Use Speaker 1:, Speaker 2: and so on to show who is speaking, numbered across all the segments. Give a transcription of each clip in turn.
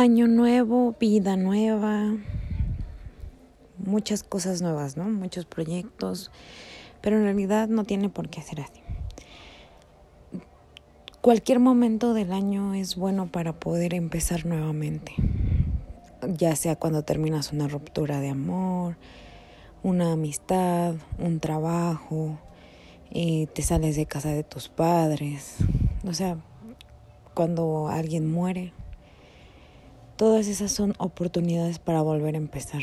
Speaker 1: año nuevo, vida nueva, muchas cosas nuevas, ¿no? Muchos proyectos, pero en realidad no tiene por qué ser así. Cualquier momento del año es bueno para poder empezar nuevamente, ya sea cuando terminas una ruptura de amor, una amistad, un trabajo, te sales de casa de tus padres, o sea, cuando alguien muere. Todas esas son oportunidades para volver a empezar,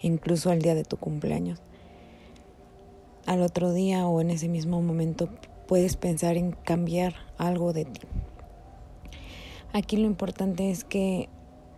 Speaker 1: incluso al día de tu cumpleaños. Al otro día o en ese mismo momento puedes pensar en cambiar algo de ti. Aquí lo importante es que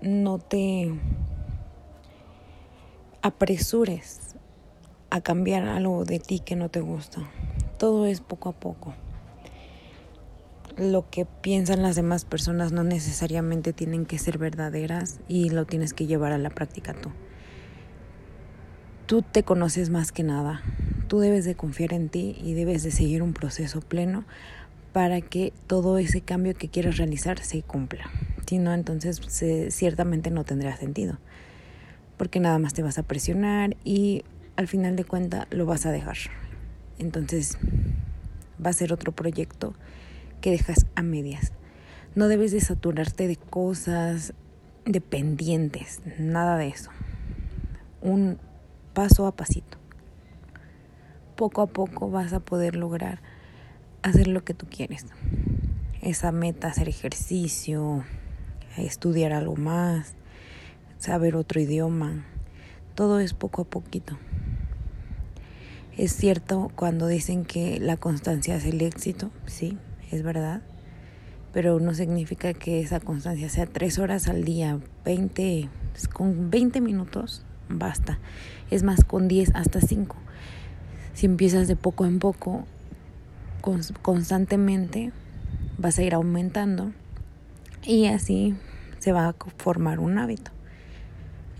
Speaker 1: no te apresures a cambiar algo de ti que no te gusta. Todo es poco a poco. Lo que piensan las demás personas no necesariamente tienen que ser verdaderas y lo tienes que llevar a la práctica tú. Tú te conoces más que nada. Tú debes de confiar en ti y debes de seguir un proceso pleno para que todo ese cambio que quieras realizar se cumpla. Si no, entonces ciertamente no tendrá sentido porque nada más te vas a presionar y al final de cuentas lo vas a dejar. Entonces va a ser otro proyecto que dejas a medias. No debes de saturarte de cosas, de pendientes, nada de eso. Un paso a pasito. Poco a poco vas a poder lograr hacer lo que tú quieres. Esa meta, hacer ejercicio, estudiar algo más, saber otro idioma. Todo es poco a poquito. Es cierto cuando dicen que la constancia es el éxito, sí, es verdad, pero no significa que esa constancia sea tres horas al día, 20, con 20 minutos basta, es más con 10 hasta 5. Si empiezas de poco en poco, constantemente, vas a ir aumentando y así se va a formar un hábito.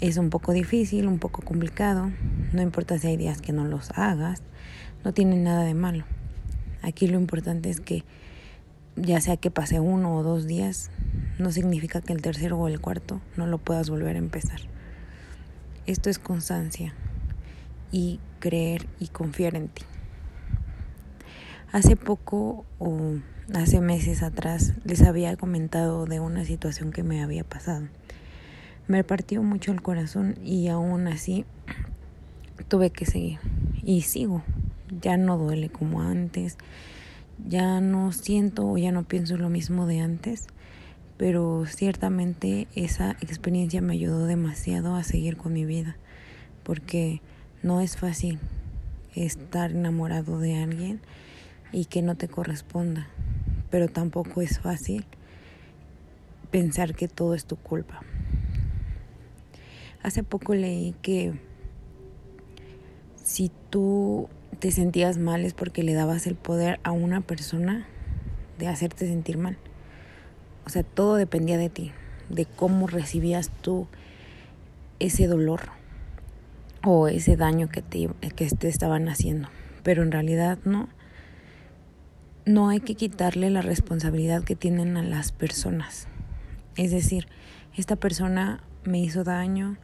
Speaker 1: Es un poco difícil, un poco complicado, no importa si hay días que no los hagas, no tiene nada de malo. Aquí lo importante es que ya sea que pase uno o dos días, no significa que el tercero o el cuarto no lo puedas volver a empezar. Esto es constancia y creer y confiar en ti. Hace poco o hace meses atrás les había comentado de una situación que me había pasado me partió mucho el corazón y aún así tuve que seguir y sigo. Ya no duele como antes, ya no siento o ya no pienso lo mismo de antes, pero ciertamente esa experiencia me ayudó demasiado a seguir con mi vida, porque no es fácil estar enamorado de alguien y que no te corresponda, pero tampoco es fácil pensar que todo es tu culpa. Hace poco leí que si tú te sentías mal es porque le dabas el poder a una persona de hacerte sentir mal. O sea, todo dependía de ti, de cómo recibías tú ese dolor o ese daño que te, que te estaban haciendo. Pero en realidad no. No hay que quitarle la responsabilidad que tienen a las personas. Es decir, esta persona me hizo daño,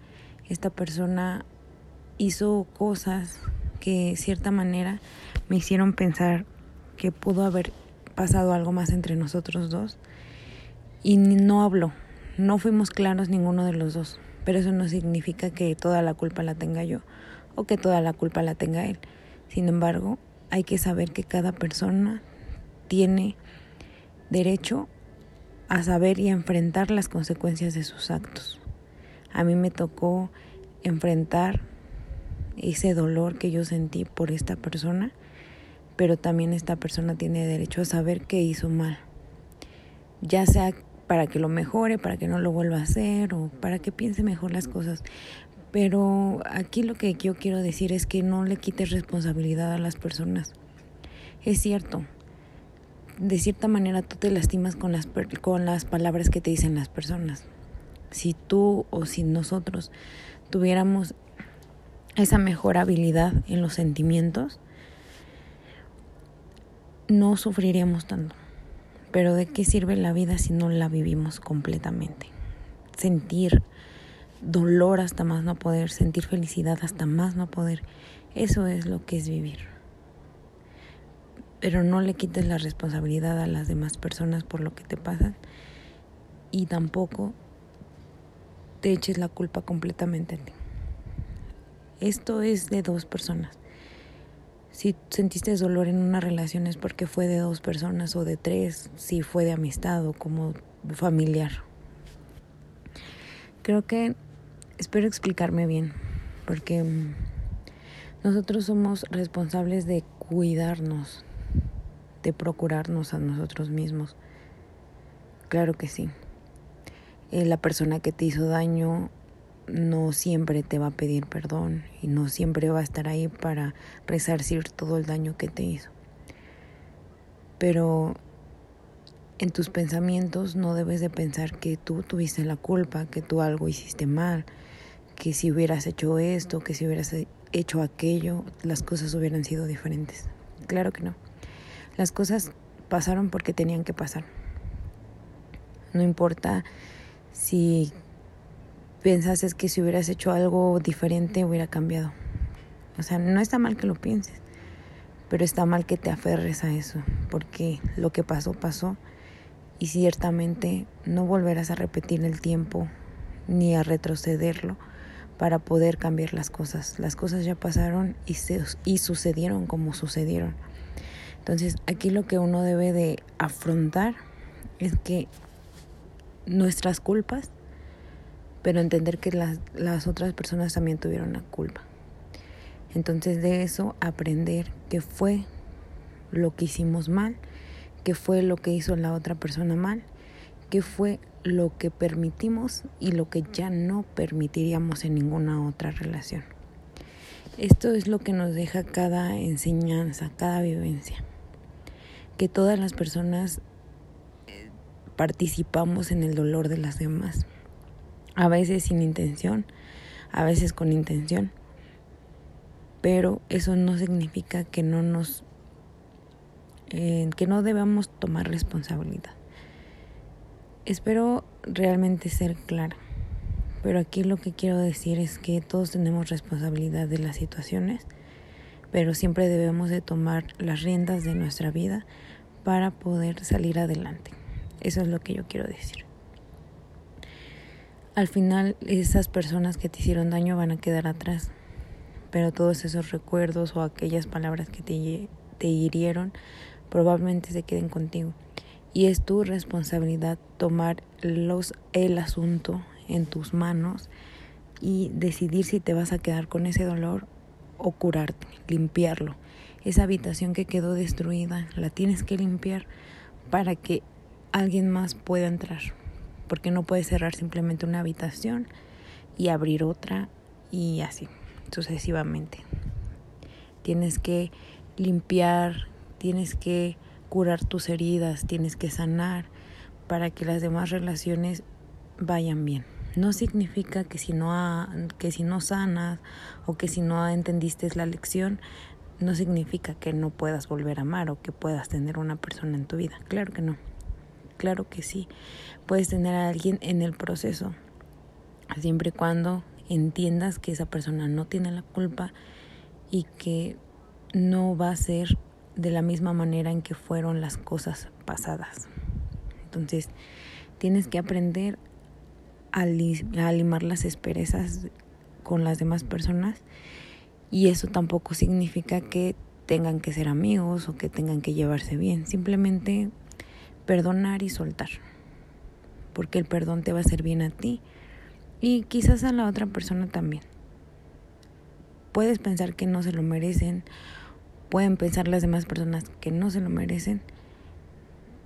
Speaker 1: esta persona hizo cosas que de cierta manera me hicieron pensar que pudo haber pasado algo más entre nosotros dos y no habló, no fuimos claros ninguno de los dos, pero eso no significa que toda la culpa la tenga yo o que toda la culpa la tenga él. Sin embargo, hay que saber que cada persona tiene derecho a saber y a enfrentar las consecuencias de sus actos. A mí me tocó enfrentar ese dolor que yo sentí por esta persona, pero también esta persona tiene derecho a saber que hizo mal, ya sea para que lo mejore, para que no lo vuelva a hacer o para que piense mejor las cosas. Pero aquí lo que yo quiero decir es que no le quites responsabilidad a las personas. Es cierto, de cierta manera tú te lastimas con las, con las palabras que te dicen las personas si tú o si nosotros tuviéramos esa mejor habilidad en los sentimientos, no sufriríamos tanto. Pero ¿de qué sirve la vida si no la vivimos completamente? sentir dolor hasta más no poder, sentir felicidad hasta más no poder. Eso es lo que es vivir. Pero no le quites la responsabilidad a las demás personas por lo que te pasa y tampoco te eches la culpa completamente a ti. Esto es de dos personas. Si sentiste dolor en una relación es porque fue de dos personas o de tres, si fue de amistad o como familiar. Creo que espero explicarme bien, porque mm, nosotros somos responsables de cuidarnos, de procurarnos a nosotros mismos. Claro que sí. Eh, la persona que te hizo daño no siempre te va a pedir perdón y no siempre va a estar ahí para resarcir todo el daño que te hizo. Pero en tus pensamientos no debes de pensar que tú tuviste la culpa, que tú algo hiciste mal, que si hubieras hecho esto, que si hubieras hecho aquello, las cosas hubieran sido diferentes. Claro que no. Las cosas pasaron porque tenían que pasar. No importa si piensas que si hubieras hecho algo diferente hubiera cambiado. O sea, no está mal que lo pienses, pero está mal que te aferres a eso, porque lo que pasó pasó y ciertamente no volverás a repetir el tiempo ni a retrocederlo para poder cambiar las cosas. Las cosas ya pasaron y, se, y sucedieron como sucedieron. Entonces aquí lo que uno debe de afrontar es que nuestras culpas pero entender que las, las otras personas también tuvieron la culpa. Entonces de eso aprender qué fue lo que hicimos mal, qué fue lo que hizo la otra persona mal, qué fue lo que permitimos y lo que ya no permitiríamos en ninguna otra relación. Esto es lo que nos deja cada enseñanza, cada vivencia. Que todas las personas eh, participamos en el dolor de las demás a veces sin intención, a veces con intención, pero eso no significa que no nos eh, que no debamos tomar responsabilidad. Espero realmente ser clara, pero aquí lo que quiero decir es que todos tenemos responsabilidad de las situaciones, pero siempre debemos de tomar las riendas de nuestra vida para poder salir adelante. Eso es lo que yo quiero decir al final esas personas que te hicieron daño van a quedar atrás, pero todos esos recuerdos o aquellas palabras que te, te hirieron probablemente se queden contigo. Y es tu responsabilidad tomar los, el asunto en tus manos y decidir si te vas a quedar con ese dolor o curarte, limpiarlo. Esa habitación que quedó destruida la tienes que limpiar para que alguien más pueda entrar porque no puedes cerrar simplemente una habitación y abrir otra y así sucesivamente. Tienes que limpiar, tienes que curar tus heridas, tienes que sanar para que las demás relaciones vayan bien. No significa que si no, que si no sanas o que si no entendiste la lección, no significa que no puedas volver a amar o que puedas tener una persona en tu vida. Claro que no. Claro que sí, puedes tener a alguien en el proceso, siempre y cuando entiendas que esa persona no tiene la culpa y que no va a ser de la misma manera en que fueron las cosas pasadas. Entonces, tienes que aprender a, a limar las esperezas con las demás personas y eso tampoco significa que tengan que ser amigos o que tengan que llevarse bien, simplemente perdonar y soltar, porque el perdón te va a hacer bien a ti y quizás a la otra persona también. Puedes pensar que no se lo merecen, pueden pensar las demás personas que no se lo merecen,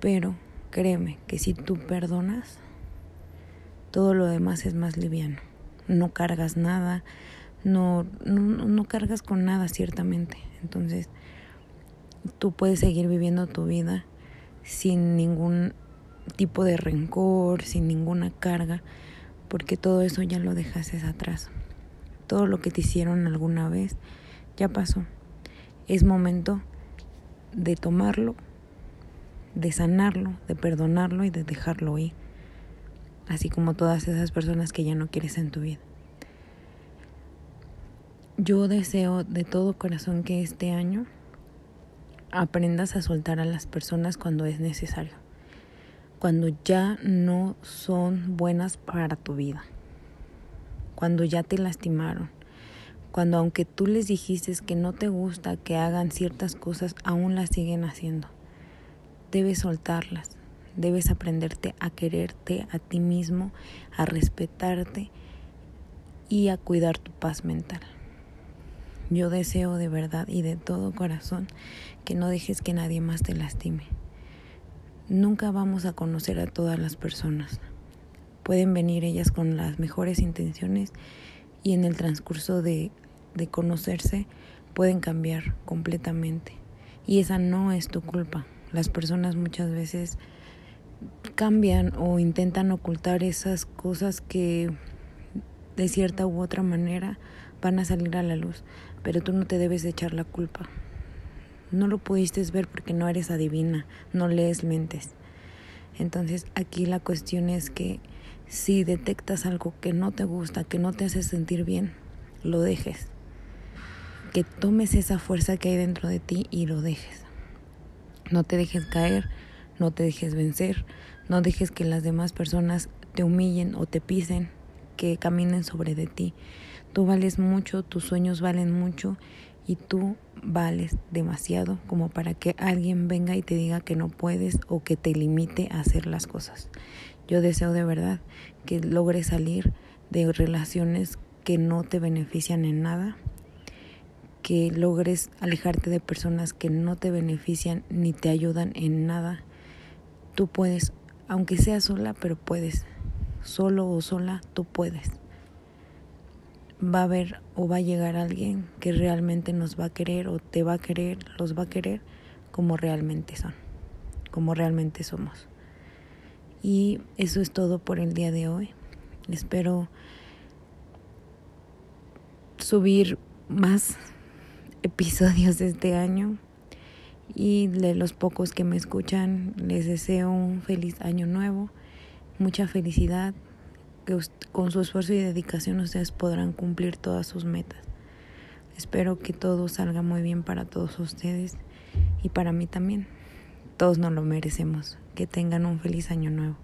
Speaker 1: pero créeme que si tú perdonas, todo lo demás es más liviano. No cargas nada, no, no, no cargas con nada ciertamente. Entonces, tú puedes seguir viviendo tu vida sin ningún tipo de rencor, sin ninguna carga, porque todo eso ya lo dejaste atrás. Todo lo que te hicieron alguna vez ya pasó. Es momento de tomarlo, de sanarlo, de perdonarlo y de dejarlo ir. así como todas esas personas que ya no quieres en tu vida. Yo deseo de todo corazón que este año aprendas a soltar a las personas cuando es necesario, cuando ya no son buenas para tu vida, cuando ya te lastimaron, cuando aunque tú les dijiste que no te gusta que hagan ciertas cosas, aún las siguen haciendo. Debes soltarlas, debes aprenderte a quererte a ti mismo, a respetarte y a cuidar tu paz mental. Yo deseo de verdad y de todo corazón que no dejes que nadie más te lastime. Nunca vamos a conocer a todas las personas. Pueden venir ellas con las mejores intenciones y en el transcurso de, de conocerse pueden cambiar completamente. Y esa no es tu culpa. Las personas muchas veces cambian o intentan ocultar esas cosas que de cierta u otra manera van a salir a la luz, pero tú no te debes echar la culpa. No lo pudiste ver porque no eres adivina, no lees mentes. Entonces aquí la cuestión es que si detectas algo que no te gusta, que no te hace sentir bien, lo dejes. Que tomes esa fuerza que hay dentro de ti y lo dejes. No te dejes caer, no te dejes vencer, no dejes que las demás personas te humillen o te pisen, que caminen sobre de ti. Tú vales mucho, tus sueños valen mucho y tú vales demasiado como para que alguien venga y te diga que no puedes o que te limite a hacer las cosas. Yo deseo de verdad que logres salir de relaciones que no te benefician en nada, que logres alejarte de personas que no te benefician ni te ayudan en nada. Tú puedes, aunque sea sola, pero puedes. Solo o sola, tú puedes va a haber o va a llegar alguien que realmente nos va a querer o te va a querer, los va a querer como realmente son, como realmente somos. Y eso es todo por el día de hoy. Espero subir más episodios de este año y de los pocos que me escuchan les deseo un feliz año nuevo, mucha felicidad, que con su esfuerzo y dedicación ustedes podrán cumplir todas sus metas. Espero que todo salga muy bien para todos ustedes y para mí también. Todos nos lo merecemos. Que tengan un feliz año nuevo.